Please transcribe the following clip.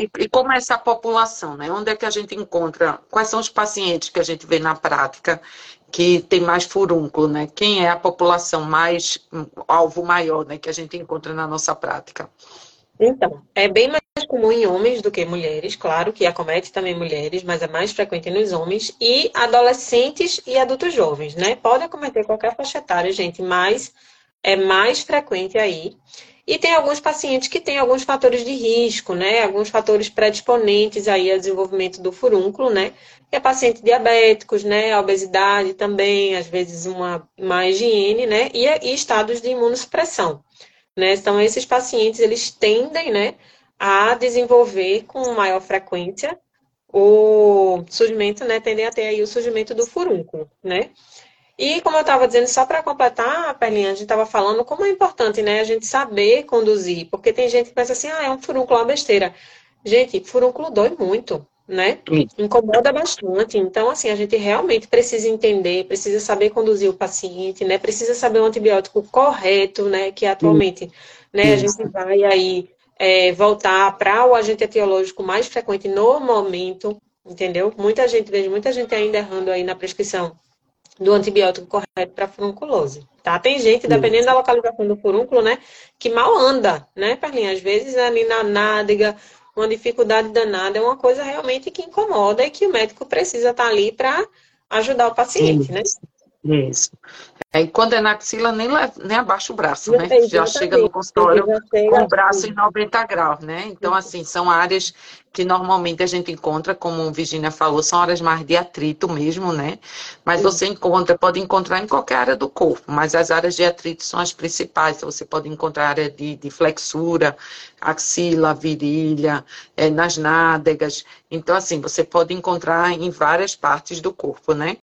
e, e, como é essa população, né? Onde é que a gente encontra? Quais são os pacientes que a gente vê na prática que tem mais furúnculo, né? Quem é a população mais alvo maior, né? Que a gente encontra na nossa prática? Então, é bem mais comum em homens do que mulheres, claro que acomete também mulheres, mas é mais frequente nos homens e adolescentes e adultos jovens, né? Pode acometer qualquer faixa etária, gente, mas é mais frequente aí. E tem alguns pacientes que têm alguns fatores de risco, né? Alguns fatores predisponentes aí ao desenvolvimento do furúnculo, né? Que é paciente diabéticos, né? A obesidade também, às vezes uma má higiene, né? E, e estados de imunossupressão, né? Então, esses pacientes, eles tendem, né? A desenvolver com maior frequência o surgimento, né? Tendem a ter aí o surgimento do furúnculo, né? E como eu estava dizendo, só para completar, Perlinha, a gente estava falando como é importante, né, a gente saber conduzir, porque tem gente que pensa assim, ah, é um furúnculo, é uma besteira. Gente, furúnculo dói muito, né? Incomoda bastante. Então, assim, a gente realmente precisa entender, precisa saber conduzir o paciente, né? Precisa saber o antibiótico correto, né? Que atualmente, né, a gente vai aí é, voltar para o agente etiológico mais frequente no momento, entendeu? Muita gente, vejo muita gente ainda errando aí na prescrição do antibiótico correto para furunculose. Tá? Tem gente, dependendo da localização do furúnculo, né, que mal anda, né, Perlinha? Às vezes ali na nádega, uma dificuldade danada, é uma coisa realmente que incomoda e que o médico precisa estar tá ali para ajudar o paciente, né? Isso. É, e quando é na axila, nem, nem abaixa o braço, né? Já chega no consultório com o braço em 90 graus, né? Então, assim, são áreas que normalmente a gente encontra, como Virginia falou, são áreas mais de atrito mesmo, né? Mas você encontra, pode encontrar em qualquer área do corpo, mas as áreas de atrito são as principais. Então, você pode encontrar área de, de flexura, axila, virilha, é, nas nádegas. Então, assim, você pode encontrar em várias partes do corpo, né?